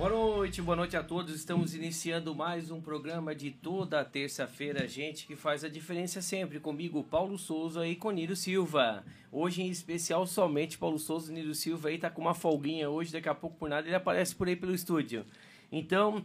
Boa noite, boa noite a todos. Estamos iniciando mais um programa de toda terça-feira, gente que faz a diferença sempre. Comigo, Paulo Souza e com Niro Silva. Hoje, em especial, somente Paulo Souza e Niro Silva aí tá com uma folguinha hoje, daqui a pouco por nada ele aparece por aí pelo estúdio. Então,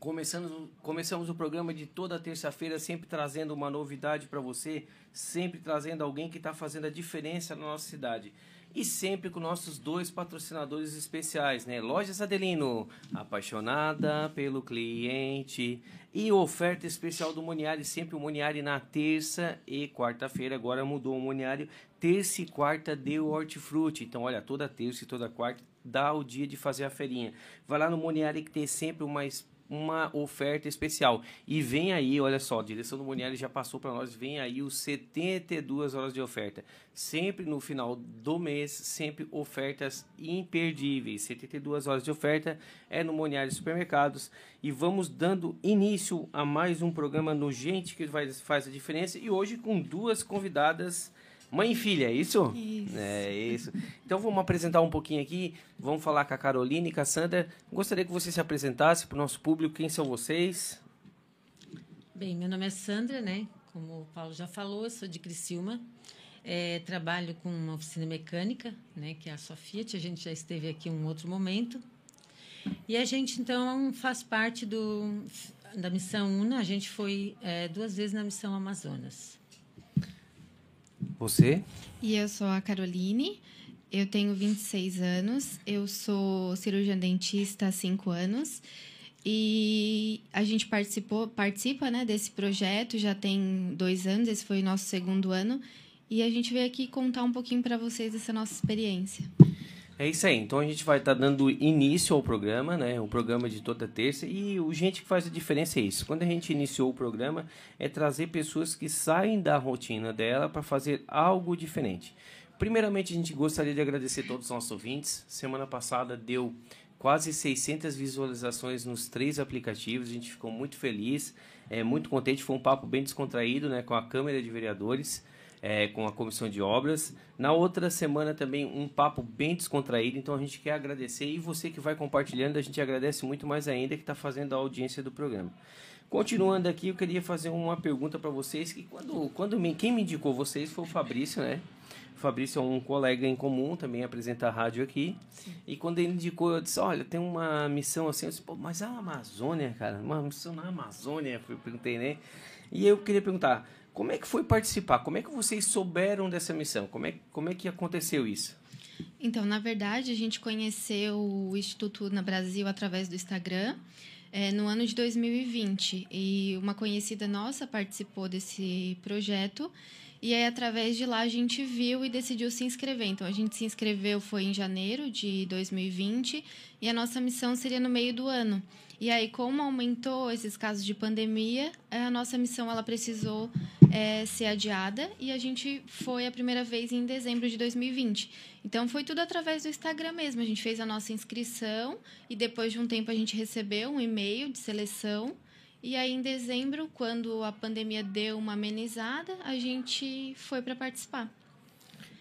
começando, começamos o programa de toda terça-feira, sempre trazendo uma novidade para você, sempre trazendo alguém que está fazendo a diferença na nossa cidade e sempre com nossos dois patrocinadores especiais, né? Lojas Adelino, apaixonada pelo cliente e oferta especial do Moniari, sempre o Moniari na terça e quarta-feira, agora mudou o Moniari, terça e quarta deu hortifruti, então olha, toda terça e toda quarta dá o dia de fazer a feirinha. Vai lá no Moniari que tem sempre uma uma oferta especial. E vem aí, olha só, a direção do Monieri já passou para nós, vem aí os 72 horas de oferta. Sempre no final do mês, sempre ofertas imperdíveis. 72 horas de oferta é no Monieri Supermercados. E vamos dando início a mais um programa no Gente que faz a diferença. E hoje com duas convidadas Mãe e filha, é isso? Isso. É isso. Então vamos apresentar um pouquinho aqui. Vamos falar com a Carolina e com a Sandra. Gostaria que você se apresentasse para o nosso público. Quem são vocês? Bem, meu nome é Sandra, né? Como o Paulo já falou, eu sou de Criciúma. É, trabalho com uma oficina mecânica, né? Que é a Sofiat. A gente já esteve aqui em um outro momento. E a gente, então, faz parte do, da Missão UNA. A gente foi é, duas vezes na Missão Amazonas. Você? E eu sou a Caroline, eu tenho 26 anos, eu sou cirurgiã dentista há 5 anos. E a gente participou, participa né, desse projeto já tem dois anos, esse foi o nosso segundo ano. E a gente veio aqui contar um pouquinho para vocês dessa nossa experiência. É isso aí. Então a gente vai estar dando início ao programa, né? O programa de toda terça. E o gente que faz a diferença é isso. Quando a gente iniciou o programa, é trazer pessoas que saem da rotina dela para fazer algo diferente. Primeiramente, a gente gostaria de agradecer todos os nossos ouvintes. Semana passada deu quase 600 visualizações nos três aplicativos. A gente ficou muito feliz, é muito contente. Foi um papo bem descontraído, né? Com a Câmara de Vereadores é, com a comissão de obras. Na outra semana também um papo bem descontraído, então a gente quer agradecer e você que vai compartilhando, a gente agradece muito mais ainda que está fazendo a audiência do programa. Continuando aqui, eu queria fazer uma pergunta para vocês que quando, quando me, quem me indicou vocês foi o Fabrício, né? O Fabrício é um colega em comum, também apresenta a rádio aqui. Sim. E quando ele indicou, eu disse, olha, tem uma missão assim, eu disse, Pô, mas a Amazônia, cara, uma missão na Amazônia, eu perguntei, né? E eu queria perguntar, como é que foi participar? Como é que vocês souberam dessa missão? Como é, como é que aconteceu isso? Então, na verdade, a gente conheceu o Instituto na Brasil através do Instagram é, no ano de 2020. E uma conhecida nossa participou desse projeto. E aí, através de lá, a gente viu e decidiu se inscrever. Então, a gente se inscreveu foi em janeiro de 2020 e a nossa missão seria no meio do ano. E aí, como aumentou esses casos de pandemia, a nossa missão ela precisou é, ser adiada e a gente foi a primeira vez em dezembro de 2020. Então, foi tudo através do Instagram mesmo. A gente fez a nossa inscrição e depois de um tempo a gente recebeu um e-mail de seleção. E aí, em dezembro, quando a pandemia deu uma amenizada, a gente foi para participar.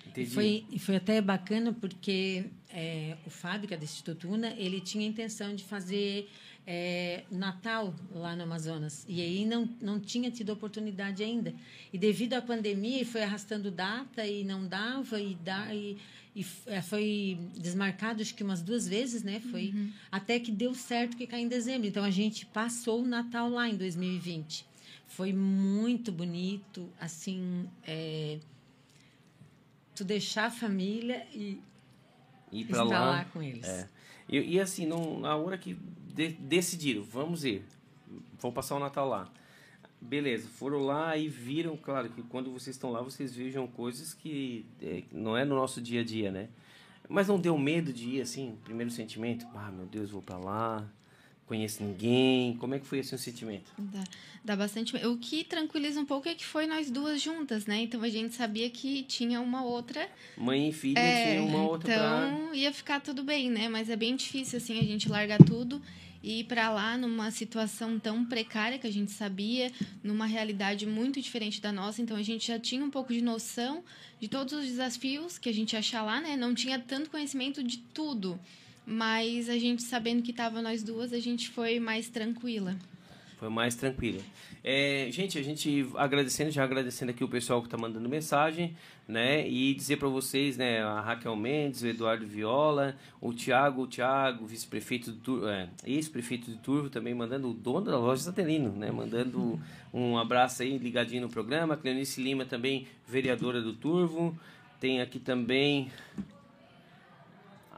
Entendi. Foi, foi até bacana porque é, o Fábrica do Instituto Una, ele tinha a intenção de fazer é, Natal lá no Amazonas. E aí não, não tinha tido oportunidade ainda. E devido à pandemia, foi arrastando data e não dava, e, dá, e, e é, foi desmarcado acho que umas duas vezes, né? Foi uhum. até que deu certo que caiu em dezembro. Então a gente passou o Natal lá em 2020. Foi muito bonito, assim, é, tu deixar a família e ir para lá, lá, com eles. É. E, e assim, não, na hora que de, decidiram, vamos ir, vou passar o Natal lá. Beleza, foram lá e viram, claro, que quando vocês estão lá, vocês vejam coisas que é, não é no nosso dia a dia, né? Mas não deu medo de ir, assim, primeiro sentimento? Ah, meu Deus, vou para lá, conheço ninguém. Como é que foi esse sentimento? Dá, dá bastante. O que tranquiliza um pouco é que foi nós duas juntas, né? Então a gente sabia que tinha uma outra. Mãe e filha é, tinha uma outra. Então pra... ia ficar tudo bem, né? Mas é bem difícil assim a gente largar tudo e ir para lá numa situação tão precária que a gente sabia, numa realidade muito diferente da nossa. Então a gente já tinha um pouco de noção de todos os desafios que a gente ia achar lá, né? Não tinha tanto conhecimento de tudo. Mas a gente sabendo que tava nós duas, a gente foi mais tranquila. Foi mais tranquila. É, gente, a gente agradecendo, já agradecendo aqui o pessoal que está mandando mensagem, né? E dizer para vocês, né? A Raquel Mendes, o Eduardo Viola, o Tiago, o Tiago, vice-prefeito do é, ex-prefeito de Turvo, também mandando o dono da loja Satelino, né? Mandando um abraço aí, ligadinho no programa. Cleonice Lima também, vereadora do Turvo. Tem aqui também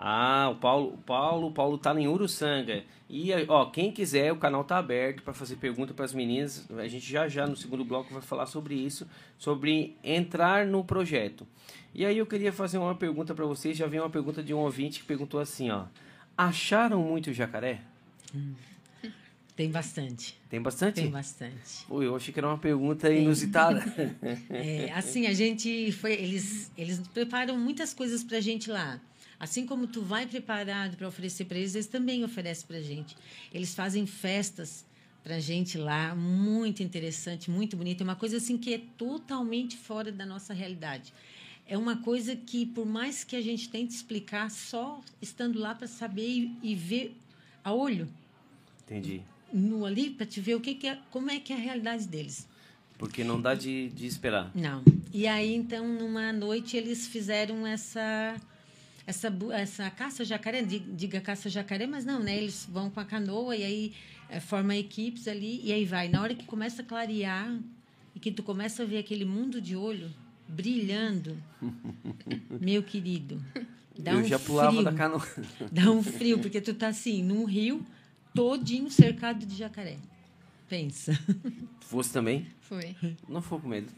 ah, o Paulo, o Paulo, o Paulo tá em Uruçanga. E ó, quem quiser, o canal tá aberto para fazer pergunta para as meninas. A gente já já no segundo bloco vai falar sobre isso, sobre entrar no projeto. E aí eu queria fazer uma pergunta para vocês. Já veio uma pergunta de um ouvinte que perguntou assim, ó: Acharam muito jacaré? Hum. Tem bastante. Tem bastante? Tem bastante. Pô, eu achei que era uma pergunta Tem. inusitada. é, assim, a gente foi. Eles, eles preparam muitas coisas pra gente lá. Assim como tu vai preparado para oferecer para eles, eles também oferecem para a gente. Eles fazem festas para a gente lá, muito interessante, muito bonita. É uma coisa assim que é totalmente fora da nossa realidade. É uma coisa que, por mais que a gente tente explicar, só estando lá para saber e, e, ver a olho. Entendi. No ali, para te ver o que, que é, como é que é a realidade deles. Porque não dá de, de esperar. Não. E aí, então, numa noite, eles fizeram essa essa, essa caça jacaré, diga caça jacaré, mas não, né? Eles vão com a canoa e aí é, formam equipes ali e aí vai. Na hora que começa a clarear e que tu começa a ver aquele mundo de olho brilhando, meu querido, dá Eu um já pulava frio, da canoa. Dá um frio, porque tu tá assim, num rio todinho cercado de jacaré. Pensa. Fosse também? Foi. Não ficou com medo?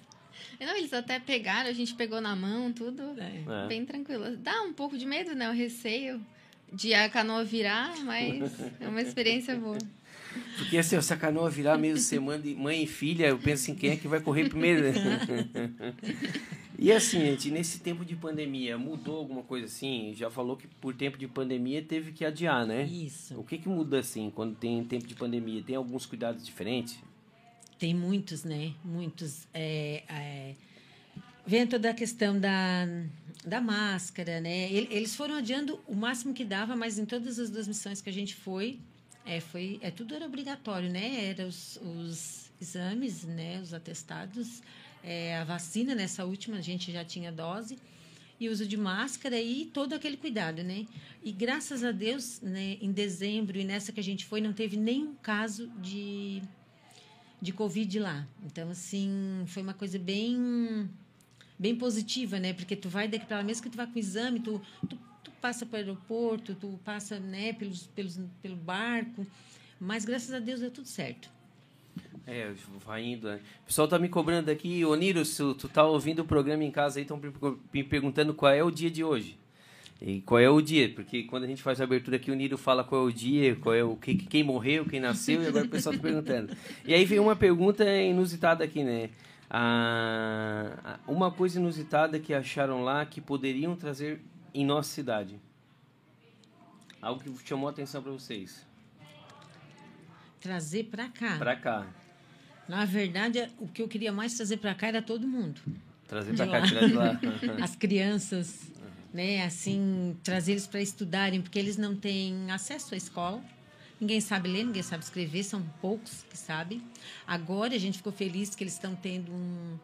Não, eles até pegaram, a gente pegou na mão, tudo É. bem tranquilo. Dá um pouco de medo, né? O receio de a canoa virar, mas é uma experiência boa. Porque assim, se a canoa virar mesmo ser mãe e- mãe e filha, eu penso assim, quem é que vai correr primeiro? e assim, gente, nesse tempo de pandemia, mudou alguma coisa assim? Já falou que por tempo de pandemia teve que adiar, né? Isso. O que que muda assim quando tem tempo de pandemia? Tem alguns cuidados diferentes? Tem muitos, né? Muitos. É, é, vem toda a questão da, da máscara, né? Ele- Eles foram adiando o máximo que dava, mas em todas as duas missões que a gente foi, é, foi, é tudo era obrigatório, né? Era os, os exames, né? Os atestados, é, a vacina nessa última a gente já tinha dose e uso de máscara e todo aquele cuidado, né? E graças a Deus, né? Em dezembro e nessa que a gente foi, não teve nenhum caso de de Covid lá. Então, assim, foi uma coisa bem bem positiva, né? Porque tu vai daqui para lá, mesmo que tu vá com exame, tu, tu, tu passa para o aeroporto, tu passa, né, pelos, pelos, pelo barco, mas graças a Deus deu tudo certo. É, vai indo, né? O pessoal tá me cobrando aqui, ô Niro, se tu tá ouvindo o programa em casa aí, estão me perguntando qual é o dia de hoje. E qual é o dia? Porque quando a gente faz a abertura aqui, o Niro fala qual é o dia, qual é o que, quem morreu, quem nasceu, e agora o pessoal tá perguntando. E aí vem uma pergunta inusitada aqui, né? Ah, uma coisa inusitada que acharam lá que poderiam trazer em nossa cidade. Algo que chamou a atenção para vocês. Trazer para cá. Pra cá. Na verdade, o que eu queria mais trazer para cá era todo mundo. Trazer pra cá, tirar de lá. As crianças, né? Assim, trazer eles para estudarem, porque eles não têm acesso à escola. Ninguém sabe ler, ninguém sabe escrever, são poucos que sabem. Agora a gente ficou feliz que eles estão tendo um,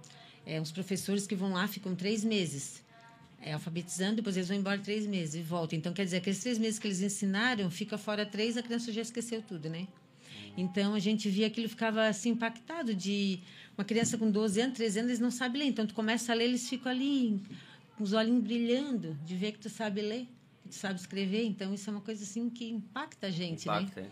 é, uns professores que vão lá, ficam três meses é, alfabetizando, depois eles vão embora três meses e voltam. Então, quer dizer, aqueles três meses que eles ensinaram, fica fora três, a criança já esqueceu tudo, né? Então, a gente via aquilo, ficava assim, impactado de uma criança com 12 anos, 13 anos, eles não sabem ler. Então, tu começa a ler, eles ficam ali com os olhinhos brilhando, de ver que tu sabe ler, que tu sabe escrever. Então, isso é uma coisa assim que impacta a gente, né? Impacta, é.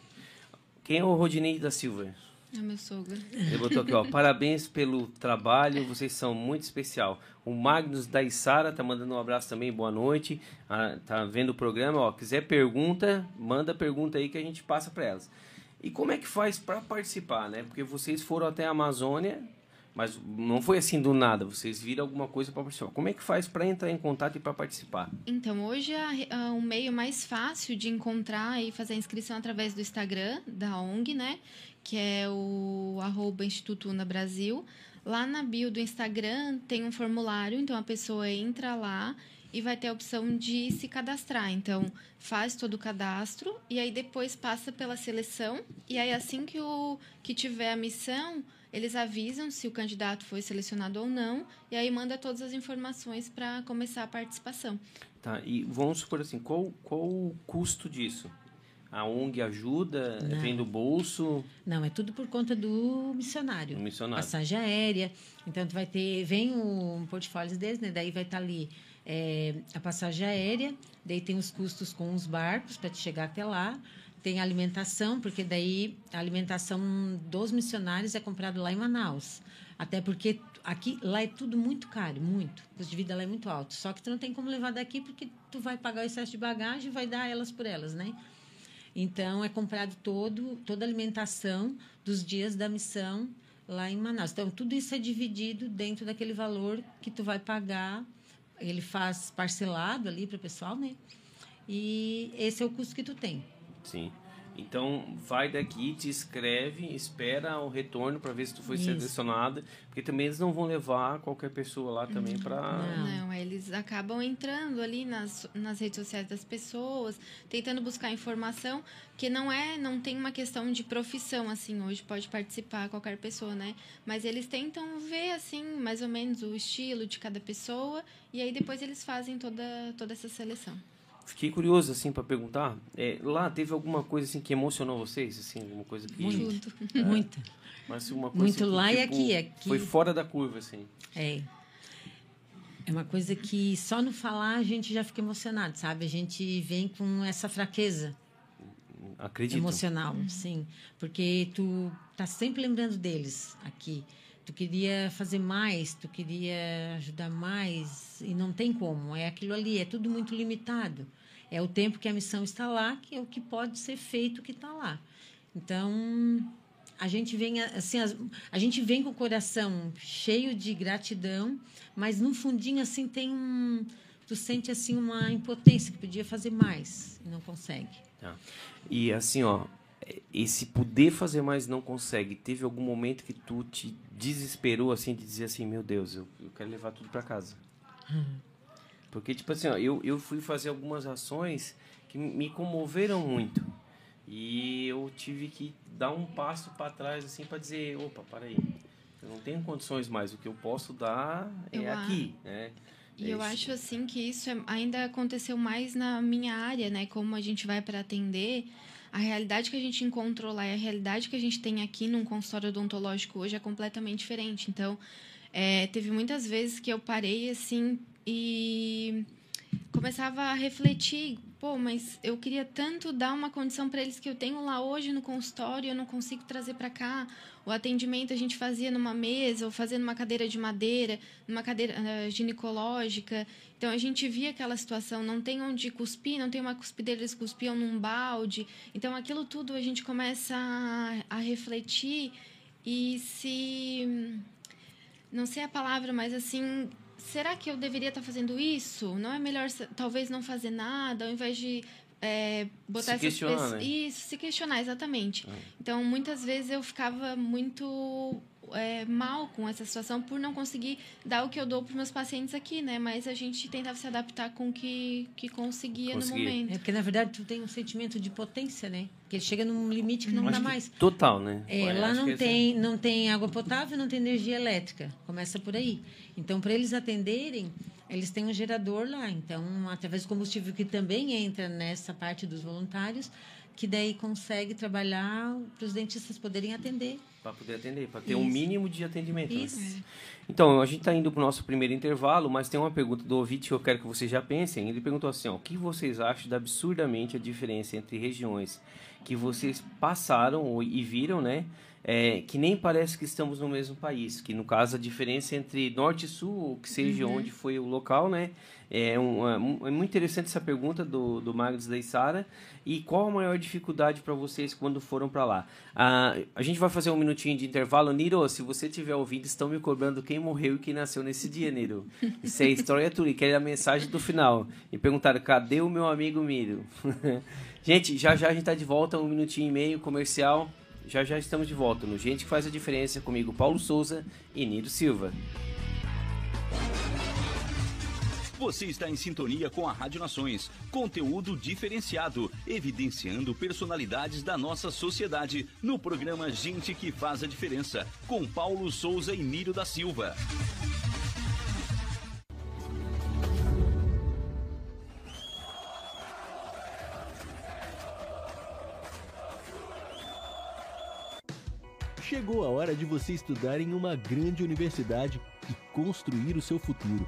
Quem é o Rodinei da Silva? É meu sogro. Ele botou aqui, ó. Parabéns pelo trabalho, vocês são muito especial. O Magnus da Isara tá mandando um abraço também, boa noite. Ah, tá vendo o programa, ó. Quiser pergunta, manda pergunta aí que a gente passa para elas. E como é que faz para participar, né? Porque vocês foram até a Amazônia, mas não foi assim do nada. Vocês viram alguma coisa para participar. Como é que faz para entrar em contato e para participar? Então, hoje a- a- o meio mais fácil de encontrar e fazer a inscrição através do Instagram da ONG, né? Que é o arroba Instituto Una Brasil. Lá na bio do Instagram tem um formulário, então a pessoa entra lá e vai ter a opção de se cadastrar. Então, faz todo o cadastro e aí depois passa pela seleção. E aí, assim que, o, que tiver a missão, eles avisam se o candidato foi selecionado ou não. E aí manda todas as informações para começar a participação. Tá, e vamos supor assim, qual, qual o custo disso? A ONG ajuda? Não. Vem do bolso? Não, é tudo por conta do missionário. Do missionário. Passagem aérea. Então, tu vai ter... Vem o portfólio deles, né? Daí vai estar ali é, a passagem aérea. Daí tem os custos com os barcos para te chegar até lá. Tem alimentação, porque daí a alimentação dos missionários é comprada lá em Manaus. Até porque aqui, lá é tudo muito caro, muito. O custo de vida lá é muito alto. Só que tu não tem como levar daqui porque tu vai pagar o excesso de bagagem e vai dar elas por elas, né? Então, é comprado todo, toda a alimentação dos dias da missão lá em Manaus. Então, tudo isso é dividido dentro daquele valor que tu vai pagar. Ele faz parcelado ali para o pessoal, né? E esse é o custo que tu tem. Sim. Então, vai daqui, te inscreve, espera o retorno para ver se tu foi Isso. selecionada, porque também eles não vão levar qualquer pessoa lá também para Não, eles acabam entrando ali nas, nas redes sociais das pessoas, tentando buscar informação, que não é, não tem uma questão de profissão assim, hoje pode participar qualquer pessoa, né? Mas eles tentam ver assim, mais ou menos o estilo de cada pessoa e aí depois eles fazem toda toda essa seleção. Fiquei curioso assim para perguntar, é, lá teve alguma coisa assim que emocionou vocês, assim, alguma coisa que Tudo. Muita. mas uma coisa Muito assim, que, lá e tipo, aqui, aqui. Foi fora da curva assim. É. É uma coisa que só no falar a gente já fica emocionado, sabe? A gente vem com essa fraqueza Acredito. emocional, sim. Porque tu tá sempre lembrando deles aqui. Tu queria fazer mais, tu queria ajudar mais e não tem como. É aquilo ali, é tudo muito limitado. É o tempo que a missão está lá, que é o que pode ser feito que está lá. Então, a gente vem assim, a, gente vem com o coração cheio de gratidão, mas no fundinho assim tem um tu sente assim uma impotência que podia fazer mais e não consegue. Tá. E assim, ó, esse poder fazer mais não consegue. Teve algum momento que tu te desesperou assim de dizer assim, meu Deus, eu, eu quero levar tudo para casa. Uhum. Porque tipo assim, ó, eu eu fui fazer algumas ações que me comoveram muito. E eu tive que dar um passo para trás assim para dizer, opa, para aí. Eu não tenho condições mais, o que eu posso dar é eu aqui, né? E eu acho assim que isso é, ainda aconteceu mais na minha área, né? Como a gente vai para atender, a realidade que a gente encontrou lá e a realidade que a gente tem aqui num consultório odontológico hoje é completamente diferente. Então, é, teve muitas vezes que eu parei assim e começava a refletir pô, mas eu queria tanto dar uma condição para eles que eu tenho lá hoje no consultório, eu não consigo trazer para cá. O atendimento a gente fazia numa mesa, ou fazia numa cadeira de madeira, numa cadeira uh, ginecológica. Então a gente via aquela situação, não tem onde cuspir, não tem uma cuspideira, eles cuspiam num balde. Então aquilo tudo a gente começa a, a refletir e se não sei a palavra, mas assim, será que eu deveria estar fazendo isso? Não é melhor talvez não fazer nada ao invés de é, botar se essas pessoas. Né? Isso, se questionar, exatamente. É. Então, muitas vezes eu ficava muito é, mal com essa situação por não conseguir dar o que eu dou para meus pacientes aqui, né? Mas a gente tentava se adaptar com o que, que conseguia, conseguia. no momento. É porque, na verdade, tu tem um sentimento de potência, né? Porque chega num limite que não dá mais. Total, né? É, lá não tem, assim. não tem água potável, não tem energia elétrica. Começa por aí. Então, para eles atenderem, eles têm um gerador lá. Então, através do combustível que também entra nessa parte dos voluntários, que daí consegue trabalhar para os dentistas poderem atender. Para poder atender, para ter Isso. um mínimo de atendimento. Né? Isso. Né? Então, a gente está indo para o nosso primeiro intervalo, mas tem uma pergunta do ouvinte que eu quero que vocês já pensem. Ele perguntou assim: ó, o que vocês acham da absurdamente a diferença entre regiões que vocês passaram e viram, né? É, que nem parece que estamos no mesmo país. Que no caso a diferença entre norte e sul, ou que seja uhum. onde foi o local, né? É, um, é, é muito interessante essa pergunta do, do Magnus da Isara. E qual a maior dificuldade para vocês quando foram para lá? Ah, a gente vai fazer um minutinho de intervalo. Niro, se você estiver ouvindo, estão me cobrando quem morreu e quem nasceu nesse dia, Niro. Isso é história tua. E quer a mensagem do final. E perguntaram, cadê o meu amigo Miro? gente, já já a gente está de volta, um minutinho e meio comercial. Já já estamos de volta no Gente que faz a diferença comigo, Paulo Souza e Niro Silva. Você está em sintonia com a Rádio Nações. Conteúdo diferenciado, evidenciando personalidades da nossa sociedade no programa Gente que faz a diferença, com Paulo Souza e Nírio da Silva. Chegou a hora de você estudar em uma grande universidade e construir o seu futuro.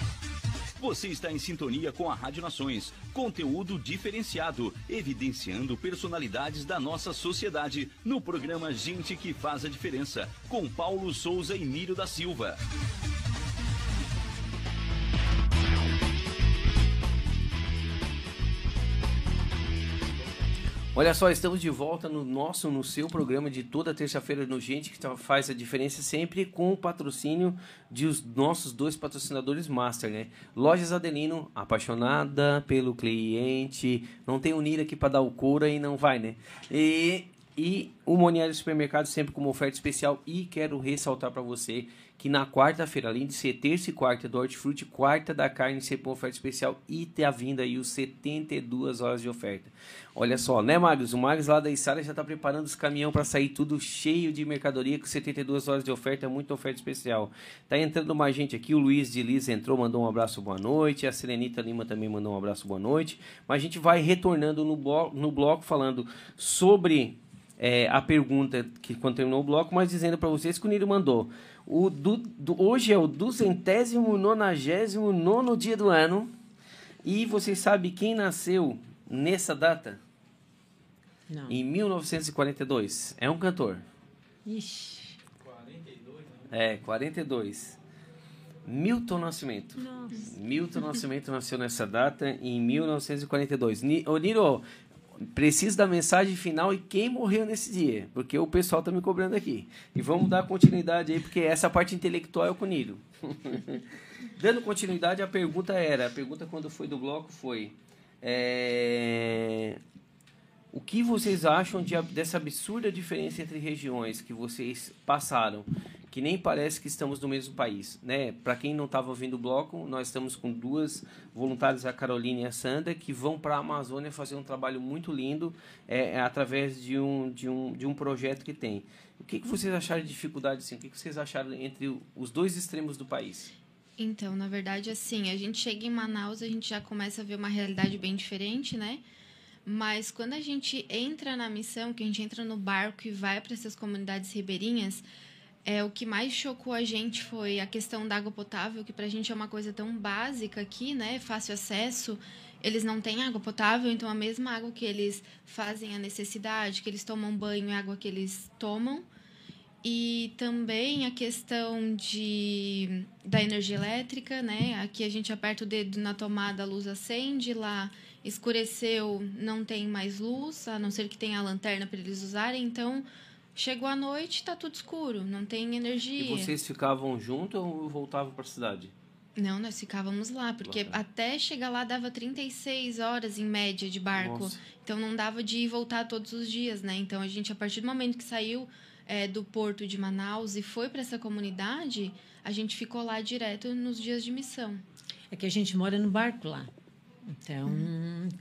Você está em sintonia com a Rádio Nações. Conteúdo diferenciado, evidenciando personalidades da nossa sociedade no programa Gente que Faz a Diferença, com Paulo Souza e Nírio da Silva. Olha só, estamos de volta no nosso, no seu programa de toda terça-feira no Gente que tá- faz a diferença sempre com o patrocínio de os nossos dois patrocinadores master, né? Lojas Adelino, apaixonada pelo cliente, não tem unir aqui para dar o couro e não vai, né? E, e o Moniário Supermercado sempre com uma oferta especial e quero ressaltar para você que na quarta-feira, além de ser terça e quarta do hortifruti, quarta da carne sempre uma oferta especial e ter a vinda aí os 72 horas de oferta. Olha só, né, Magos? O Magos lá da Isara já tá preparando os caminhões para sair tudo cheio de mercadoria com 72 horas de oferta, muita oferta especial. Tá entrando mais gente aqui, o Luiz de Liz entrou, mandou um abraço, boa noite. A Serenita Lima também mandou um abraço, boa noite. Mas a gente vai retornando no bloco, no bloco falando sobre é, a pergunta que quando terminou o bloco, mas dizendo para vocês que o Niro mandou. O du, do- hoje é o duzentésimo nonagésimo nono dia do ano. E vocês sabem quem nasceu nessa data? Não. Em 1942. É um cantor. Ixi. É, 42. Milton Nascimento. Nossa. Milton Nascimento nasceu nessa data em 1942. Ni- Ô, Niro, preciso da mensagem final e quem morreu nesse dia, porque o pessoal tá me cobrando aqui. E vamos dar continuidade aí, porque essa parte intelectual é o Niro. Dando continuidade, a pergunta era, a pergunta quando foi do bloco foi, é, o que vocês acham de, dessa absurda diferença entre regiões que vocês passaram? Que nem parece que estamos no mesmo país, né? Para quem não estava ouvindo o bloco, nós estamos com duas voluntárias, a Carolina e a Sandra, que vão para a Amazônia fazer um trabalho muito lindo é, é, através de um, de, um, de um projeto que tem. O que, que vocês acharam de dificuldade, assim? O que, que vocês acharam entre os dois extremos do país? Então, na verdade, assim, a gente chega em Manaus, a gente já começa a ver uma realidade bem diferente, né? Mas quando a gente entra na missão, que a gente entra no barco e vai para essas comunidades ribeirinhas, é, o que mais chocou a gente foi a questão da água potável, que para a gente é uma coisa tão básica aqui, né? Fácil acesso. Eles não têm água potável, então a mesma água que eles fazem a necessidade, que eles tomam banho, é água que eles tomam. E também a questão de, da energia elétrica, né? Aqui a gente aperta o dedo na tomada, a luz acende, lá escureceu, não tem mais luz, a não ser que tenha a lanterna para eles usarem. Então, chegou a noite, tá tudo escuro, não tem energia. E vocês ficavam juntos ou voltavam para a cidade? Não, nós ficávamos lá, porque Bacana. até chegar lá dava 36 horas em média de barco. Nossa. Então não dava de ir e voltar todos os dias, né? Então a gente, a partir do momento que saiu é, do porto de Manaus e foi para essa comunidade, a gente ficou lá direto nos dias de missão. É que a gente mora no barco lá. Então,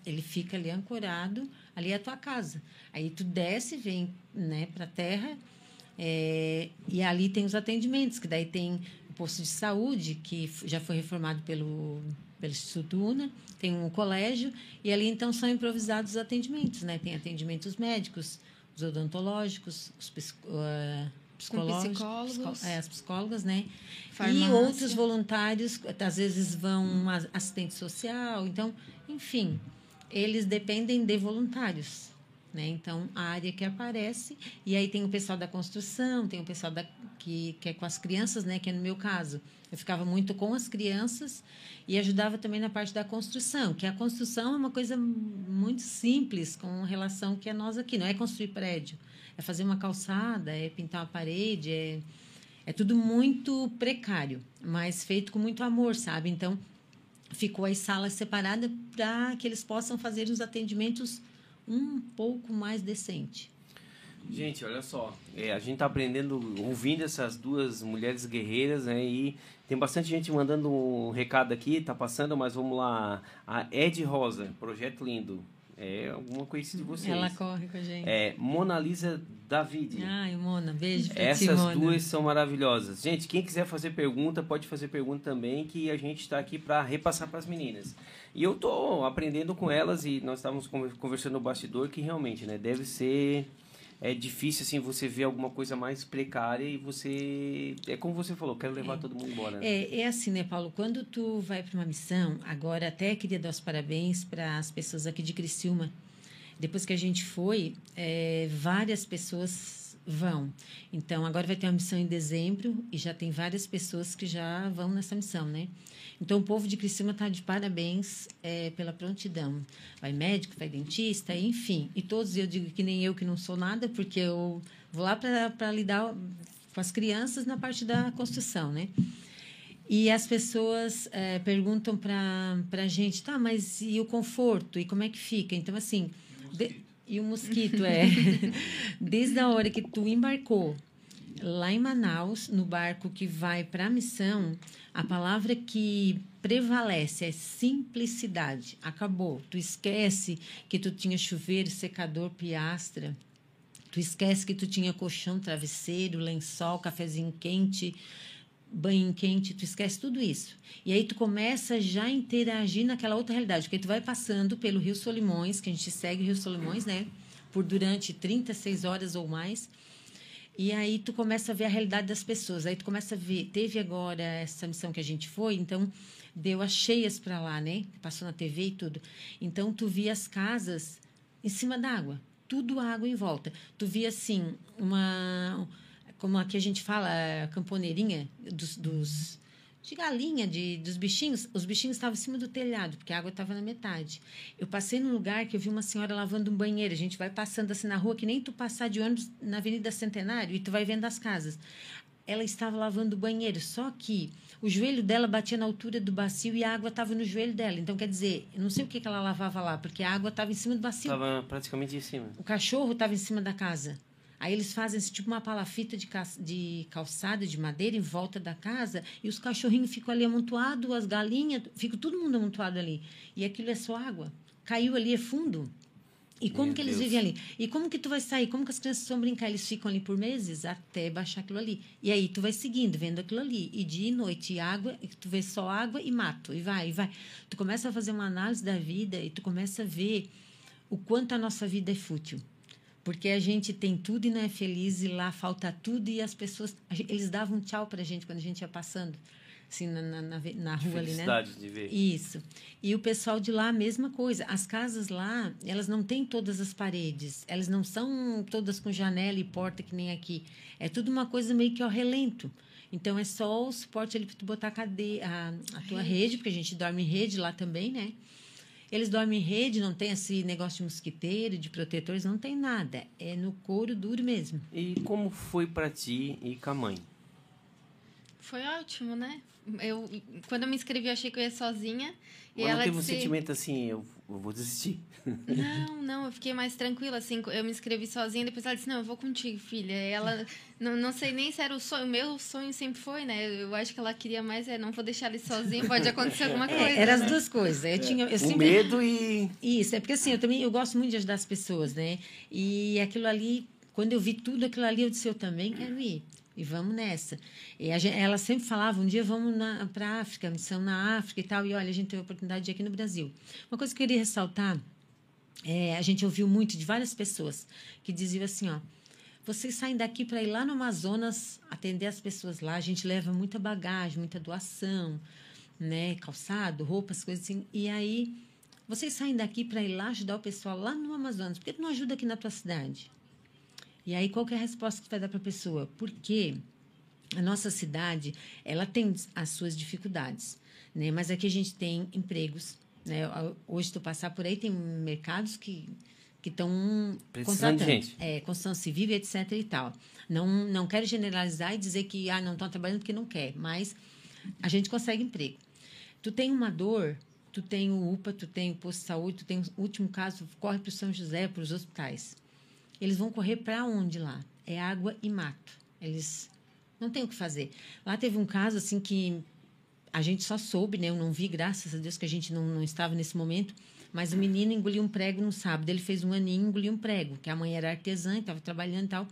ele fica ali ancorado, ali é a tua casa. Aí tu desce, vem né, para a terra, é, e ali tem os atendimentos, que daí tem o posto de saúde, que já foi reformado pelo, pelo Instituto UNA, tem um colégio, e ali então são improvisados os atendimentos, né? Tem atendimentos médicos, os odontológicos, os psico, psicológicos, psicólogos. é, as psicólogas, né? Farmácia. E outros voluntários, às vezes vão uma assistente social, então, enfim, eles dependem de voluntários. Né? Então, a área que aparece, e aí tem o pessoal da construção, tem o pessoal da, que, que é com as crianças, né? que é no meu caso. Eu ficava muito com as crianças e ajudava também na parte da construção, que a construção é uma coisa muito simples com relação que é nós aqui, não é construir prédio, é fazer uma calçada, é pintar uma parede, é, é tudo muito precário, mas feito com muito amor, sabe? Então, ficou as salas separadas para que eles possam fazer os atendimentos um pouco mais decente. Gente, olha só, é, a gente tá aprendendo, ouvindo essas duas mulheres guerreiras, né? E tem bastante gente mandando um recado aqui, tá passando, mas vamos lá. A Ed Rosa, projeto lindo. É alguma coisa de vocês. Ela corre com a gente. É Mona Lisa David. Ai, Mona, beijo pra ti, Essas Mona. duas são maravilhosas. Gente, quem quiser fazer pergunta, pode fazer pergunta também, que a gente está aqui para repassar para as meninas. E eu tô aprendendo com elas e nós estávamos conver- conversando no bastidor que realmente, né, deve ser é difícil assim você ver alguma coisa mais precária e você é como você falou, quero levar todo mundo embora. né? É, é assim, né, Paulo? Quando tu vai para uma missão, agora até queria dar os parabéns para as pessoas aqui de Criciúma. Depois que a gente foi, é, várias pessoas vão. Então, agora vai ter uma missão em dezembro e já tem várias pessoas que já vão nessa missão, né? Então, o povo de Criciúma está de parabéns é, pela prontidão. Vai médico, vai dentista, enfim. E todos, eu digo que nem eu que não sou nada, porque eu vou lá para lidar com as crianças na parte da construção, né? E as pessoas eh, perguntam para a gente, tá, mas e o conforto? E como é que fica? Então, assim... de- e o mosquito, é. Desde a hora que tu embarcou lá em Manaus, no barco que vai para a missão, a palavra que prevalece é simplicidade. Acabou. Tu esquece que tu tinha chuveiro, secador, piastra. Tu esquece que tu tinha colchão, travesseiro, lençol, cafezinho quente, banho quente, tu esquece tudo isso. E aí tu começa já a interagir naquela outra realidade, porque tu vai passando pelo Rio Solimões, que a gente segue o Rio Solimões, né? Por durante 36 horas ou mais. E aí tu começa a ver a realidade das pessoas. Aí tu começa a ver, teve agora essa missão que a gente foi, então deu as cheias para lá, né? Passou na TV e tudo. Então tu via as casas em cima d'água, tudo água em volta. Tu via assim uma como aqui a gente fala, camponeirinha dos, dos de galinha, de, dos bichinhos, os bichinhos estavam em cima do telhado, porque a água estava na metade. Eu passei num lugar que eu vi uma senhora lavando um banheiro. A gente vai passando assim na rua, que nem tu passar de ônibus na Avenida Centenário e tu vai vendo as casas. Ela estava lavando o banheiro, só que o joelho dela batia na altura do bacio e a água estava no joelho dela. Então, quer dizer, eu não sei o que, que ela lavava lá, porque a água estava em cima do bacio. Tava praticamente em cima. O cachorro estava em cima da casa. Aí eles fazem esse, tipo uma palafita de, ca- de calçada de madeira em volta da casa e os cachorrinhos ficam ali amontoados, as galinhas, fica todo mundo amontoado ali. E aquilo é só água. Caiu ali, é fundo. E como Meu que eles Deus. vivem ali? E como que tu vai sair? Como que as crianças vão brincar? Eles ficam ali por meses até baixar aquilo ali. E aí tu vai seguindo, vendo aquilo ali. E dia e noite, e água, e tu vê só água e mato. E vai, e vai. Tu começa a fazer uma análise da vida e tu começa a ver o quanto a nossa vida é fútil. Porque a gente tem tudo e não é feliz, e lá falta tudo, e as pessoas. a Eles davam tchau pra gente quando a gente ia passando, assim, na, na, na, na rua ali, né? De ver. Isso. E o pessoal de lá, a mesma coisa. As casas lá, elas não têm todas as paredes, elas não são todas com janela e porta que nem aqui. É tudo uma coisa meio que ao relento. Então é só o suporte ali para tu botar a, cade... a, a tua rede, porque a gente dorme em rede lá também, né? Eles dormem em rede, não tem esse negócio de mosquiteiro, de protetores, não tem nada. É no couro duro mesmo. E como foi pra ti e com a mãe? Foi ótimo, né? Eu, quando eu me inscrevi, eu achei que eu ia sozinha. E Mas não ela teve um disse... sentimento assim, eu, eu vou desistir. Não, não, eu fiquei mais tranquila, assim, eu me inscrevi sozinha, depois ela disse, não, eu vou contigo, filha. E ela, não, não sei nem se era o sonho, o meu sonho sempre foi, né? Eu acho que ela queria mais, é, não vou deixar ele sozinho, pode acontecer alguma coisa. É, eram as né? duas coisas. Eu tinha, eu O sempre- medo e Isso, é porque assim, eu também eu gosto muito de ajudar as pessoas, né? E aquilo ali, quando eu vi tudo aquilo ali, eu disse, eu também quero ir. E vamos nessa. E gente, ela sempre falava, um dia vamos para a África, missão na África e tal. E olha, a gente teve a oportunidade de ir aqui no Brasil. Uma coisa que eu queria ressaltar, é, a gente ouviu muito de várias pessoas que diziam assim, ó, vocês saem daqui para ir lá no Amazonas atender as pessoas lá, a gente leva muita bagagem, muita doação, né, calçado, roupas, coisas assim. E aí vocês saem daqui para ir lá ajudar o pessoal lá no Amazonas, por que não ajuda aqui na tua cidade? E aí qual que é a resposta que tu vai dar para a pessoa? Porque a nossa cidade, ela tem as suas dificuldades, né? Mas aqui a gente tem empregos, né? Hoje tu passar por aí tem mercados que que estão de gente. é, construção civil, etc e tal. Não não quero generalizar e dizer que ah, não estão trabalhando porque não quer, mas a gente consegue emprego. Tu tem uma dor, tu tem o UPA, tu tem o posto de saúde, tu tem o último caso, corre para o São José, para os hospitais. Eles vão correr para onde lá? É água e mato. Eles não têm o que fazer. Lá teve um caso assim que a gente só soube, né? Eu não vi, graças a Deus que a gente não, não estava nesse momento. Mas o menino engoliu um prego no sábado. Ele fez um aninho e engoliu um prego, que a mãe era artesã, estava trabalhando e tal.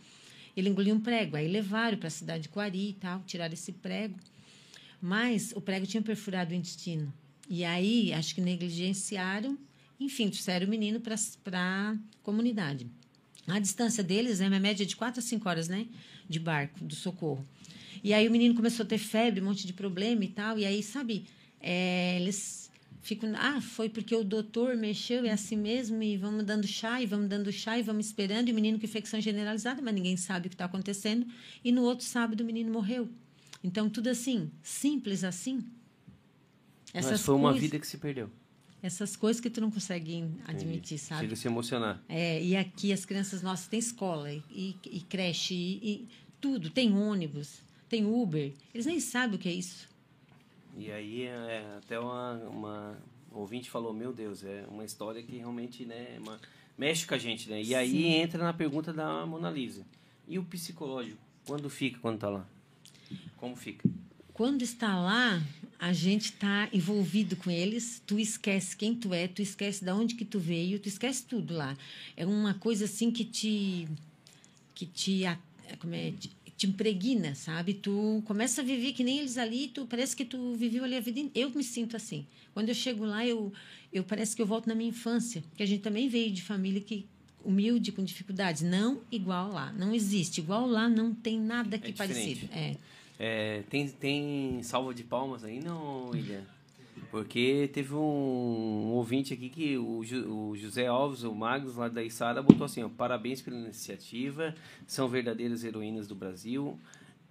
Ele engoliu um prego. Aí levaram para a cidade de Coari e tal, tiraram esse prego. Mas o prego tinha perfurado o intestino. E aí, acho que negligenciaram. Enfim, trouxeram o menino para a comunidade. A distância deles é uma média de 4 a 5 horas, né? De barco, do socorro. E aí o menino começou a ter febre, um monte de problema e tal. E aí, sabe, é, eles ficam. Ah, foi porque o doutor mexeu, é assim mesmo, e vamos dando chá, e vamos dando chá, e vamos esperando. E o menino com infecção generalizada, mas ninguém sabe o que está acontecendo. E no outro sábado o menino morreu. Então, tudo assim, simples assim. Essas mas foi uma vida que se perdeu. Essas coisas que tu não consegue admitir, Entendi. sabe? Chega a se emocionar. É, e aqui as crianças nossas têm escola e, e, e creche e, e tudo, tem ônibus tem Uber, eles nem sabem o que é isso. E aí, é, até uma, uma ouvinte falou: Meu Deus, é uma história que realmente né, é uma, mexe com a gente, né? E Sim. aí entra na pergunta da Mona Lisa: E o psicológico? Quando fica quando está lá? Como fica? Quando está lá, a gente está envolvido com eles, tu esquece quem tu é, tu esquece de onde que tu veio, tu esquece tudo lá. É uma coisa assim que te que te como é, te impregna, sabe? Tu começa a viver que nem eles ali, tu parece que tu viveu ali a vida inteira. Eu me sinto assim. Quando eu chego lá, eu, eu parece que eu volto na minha infância, que a gente também veio de família que humilde, com dificuldades, não igual lá, não existe. Igual lá não tem nada que é parecido. É. é. tem tem salva de palmas aí, não, William? Porque teve um, um ouvinte aqui que o, o, José Alves, o Magnus, lá da Isara, botou assim: ó, parabéns pela iniciativa, são verdadeiras heroínas do Brasil.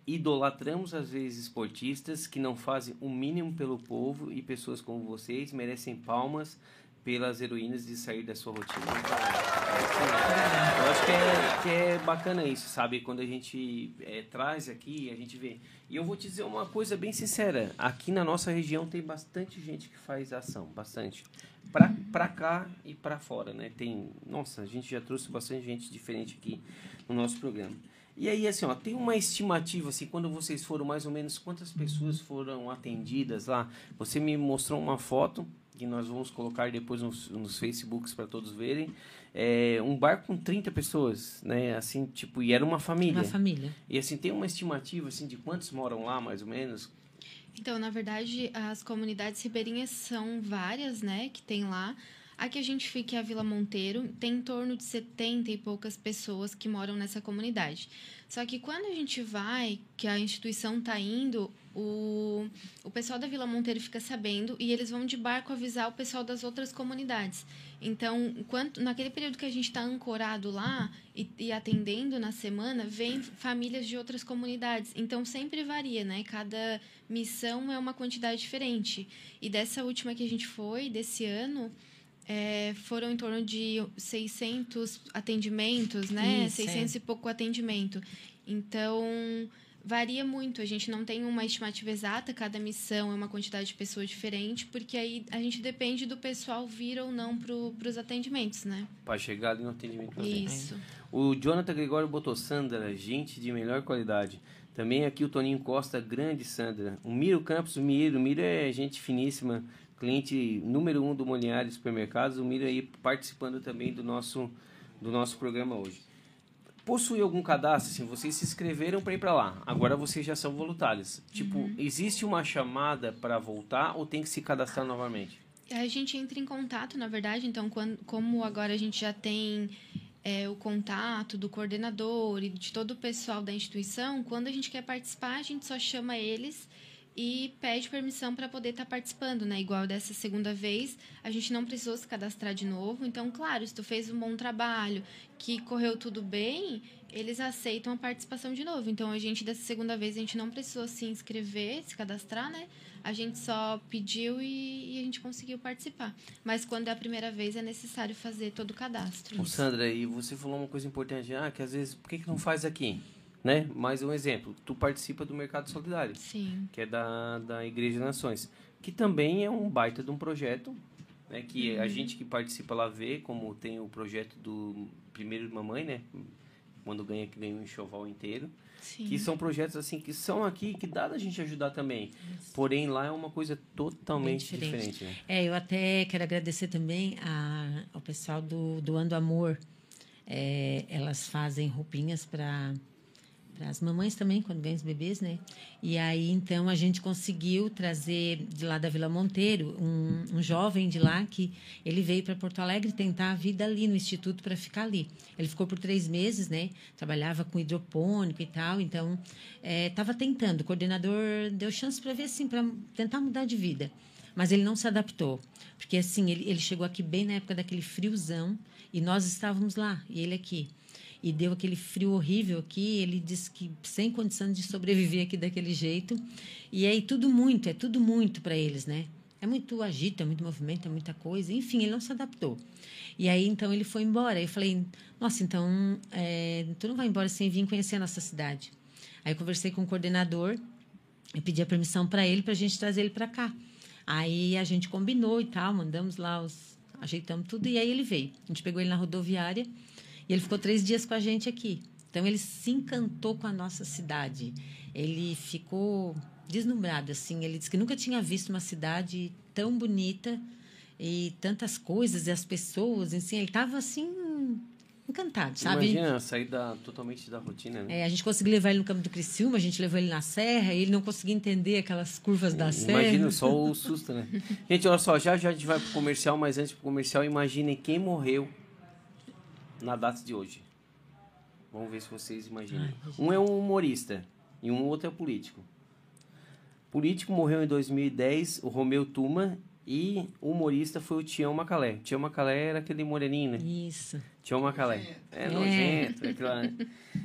Idolatramos às vezes esportistas que não fazem o mínimo pelo povo e pessoas como vocês merecem palmas pelas heroínas de sair da sua rotina. Eu acho que é, que é bacana isso, sabe? Quando a gente é, traz aqui, a gente vê. E eu vou te dizer uma coisa bem sincera: aqui na nossa região tem bastante gente que faz ação, bastante. Pra, pra cá e pra fora, né? Tem. Nossa, a gente já trouxe bastante gente diferente aqui no nosso programa. E aí, assim, ó, tem uma estimativa, assim, quando vocês foram mais ou menos quantas pessoas foram atendidas lá? Você me mostrou uma foto que nós vamos colocar depois nos, nos Facebooks para todos verem. É, um bar com 30 pessoas, né? Assim, tipo, e era uma família. Uma família. E assim, tem uma estimativa assim de quantos moram lá, mais ou menos? Então, na verdade, as comunidades ribeirinhas são várias, né, que tem lá. A que a gente fica é a Vila Monteiro, tem em torno de 70 e poucas pessoas que moram nessa comunidade. Só que quando a gente vai, que a instituição está indo, o, o pessoal da Vila Monteiro fica sabendo e eles vão de barco avisar o pessoal das outras comunidades. Então, enquanto, naquele período que a gente está ancorado lá e, e, atendendo na semana, vem famílias de outras comunidades. Então, sempre varia, né? Cada missão é uma quantidade diferente. E dessa última que a gente foi, desse ano, é, foram em torno de 600 atendimentos, né? Isso, 600 é. e pouco atendimento. Então varia muito. A gente não tem uma estimativa exata, cada missão é uma quantidade de pessoas diferente, porque aí a gente depende do pessoal vir ou não para os atendimentos, né? Para chegar ali no atendimento. Isso. O Jonathan Gregório botou Sandra, gente de melhor qualidade. Também aqui o Toninho Costa, grande Sandra. O Miro Campos, o Miro, o Miro é gente finíssima, cliente número um do Moliari Supermercados. O Miro aí participando também do nosso, do nosso programa hoje possui algum cadastro, assim, vocês se inscreveram para ir para lá, agora vocês já são voluntários. Tipo, uhum. existe uma chamada para voltar ou tem que se cadastrar novamente? A gente entra em contato, na verdade, então, quando, como agora a gente já tem é, o contato do coordenador e de todo o pessoal da instituição, quando a gente quer participar, a gente só chama eles e pede permissão para poder estar tá participando, né? Igual dessa segunda vez, a gente não precisou se cadastrar de novo. Então, claro, se tu fez um bom trabalho, que correu tudo bem, eles aceitam a participação de novo. Então, a gente dessa segunda vez a gente não precisou se inscrever, se cadastrar, né? A gente só pediu e, e a gente conseguiu participar. Mas quando é a primeira vez é necessário fazer todo o cadastro. Ô, Sandra, e você falou uma coisa importante, ah, que às vezes, por que, que não faz aqui? Né? Mais um exemplo, tu participa do Mercado Solidário, Sim. que é da, da Igreja Nações, que também é um baita de um projeto, né? Que uhum. a gente que participa lá vê, como tem o projeto do Primeiro Mamãe, né? Quando ganha, que ganha um enxoval inteiro. Sim. Que são projetos assim que são aqui que dá da gente ajudar também. Porém, lá é uma coisa totalmente Bem diferente. diferente. né? É, eu até quero agradecer também a, ao pessoal do Doando Amor. É, elas fazem roupinhas para as mamães também, quando ganham os bebês, né? E aí, então, a gente conseguiu trazer de lá da Vila Monteiro um, um jovem de lá que ele veio para Porto Alegre tentar a vida ali no Instituto para ficar ali. Ele ficou por três meses, né? Trabalhava com hidropônico e tal, então estava tentando. O coordenador deu chance para ver, assim, para tentar mudar de vida. Mas ele não se adaptou. Porque, assim, ele, ele chegou aqui bem na época daquele friozão e nós estávamos lá, e ele aqui. E deu aquele frio horrível aqui. Ele disse que sem condição de sobreviver aqui daquele jeito. E aí tudo muito, é tudo muito para eles, né? É muito agito, é muito movimento, é muita coisa. Enfim, ele não se adaptou. E aí, então, ele foi embora. Eu falei, nossa, então, é, tu não vai embora sem vir conhecer a nossa cidade. Aí conversei com o coordenador, eu pedi a permissão para ele, para a gente trazer ele para cá. Aí a gente combinou e tal, mandamos lá os. ajeitamos tudo e aí ele veio. A gente pegou ele na rodoviária e ele ficou três dias com a gente aqui. Então ele se encantou com a nossa cidade. Ele ficou deslumbrado, assim. Ele disse que nunca tinha visto uma cidade tão bonita e tantas coisas e as pessoas, assim. Ele estava assim encantado, sabe? Imagina sair da, totalmente da rotina, né? É, a gente conseguiu levar ele no campo do Criciúma, a gente levou ele na serra, e ele não conseguia entender aquelas curvas da serra. Imagina só o susto, né? Gente, olha só, já já a gente vai pro comercial, mas antes pro comercial, imaginem quem morreu na data de hoje. Vamos ver se vocês imaginam. Um é um humorista e um outro é político. Político morreu em 2010, o Romeu Tuma, e o humorista foi o Tião Macalé. Tião Macalé era aquele moreninho, né? Isso. Tião Macalé. É, É. nojento. É, aquela-